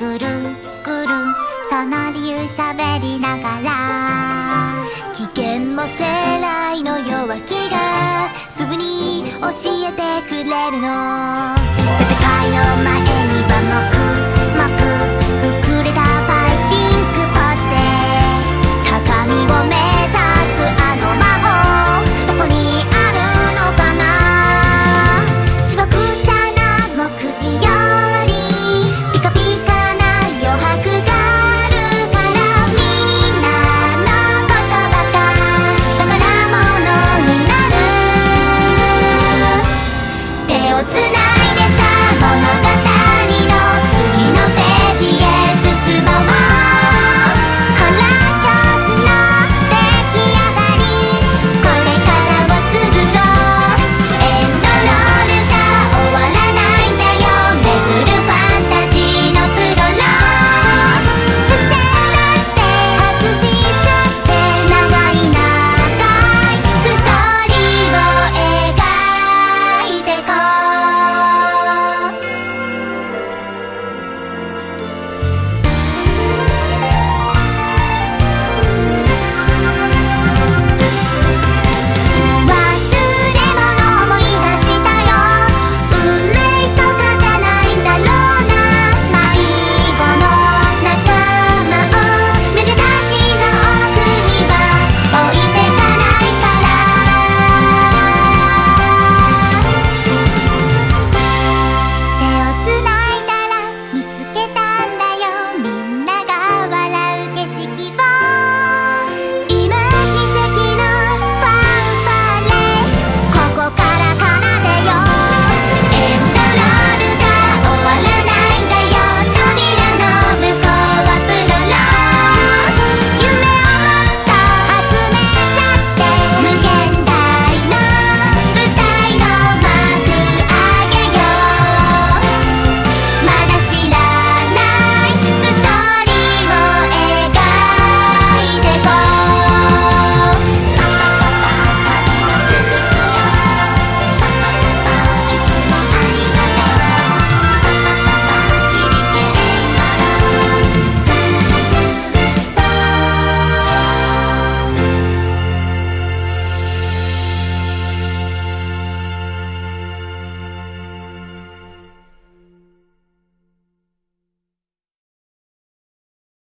ぐるぐるその理由しゃべりながら危険も生来の弱気がすぐに教えてくれるの。戦いの前には目